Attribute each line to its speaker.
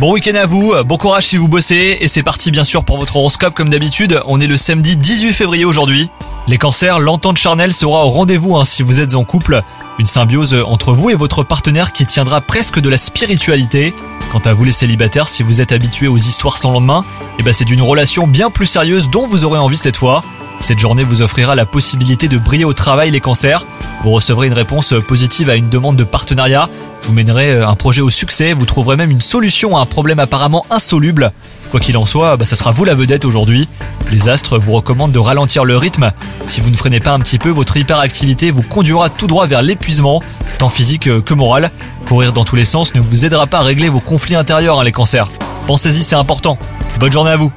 Speaker 1: Bon week-end à vous, bon courage si vous bossez, et c'est parti bien sûr pour votre horoscope comme d'habitude, on est le samedi 18 février aujourd'hui. Les cancers, l'entente charnelle sera au rendez-vous hein, si vous êtes en couple, une symbiose entre vous et votre partenaire qui tiendra presque de la spiritualité. Quant à vous les célibataires, si vous êtes habitués aux histoires sans lendemain, eh ben c'est d'une relation bien plus sérieuse dont vous aurez envie cette fois. Cette journée vous offrira la possibilité de briller au travail les cancers. Vous recevrez une réponse positive à une demande de partenariat. Vous mènerez euh, un projet au succès. Vous trouverez même une solution à un problème apparemment insoluble. Quoi qu'il en soit, bah, ça sera vous la vedette aujourd'hui. Les astres vous recommandent de ralentir le rythme. Si vous ne freinez pas un petit peu, votre hyperactivité vous conduira tout droit vers l'épuisement, tant physique euh, que moral. Courir dans tous les sens ne vous aidera pas à régler vos conflits intérieurs, hein, les cancers. Pensez-y, c'est important. Bonne journée à vous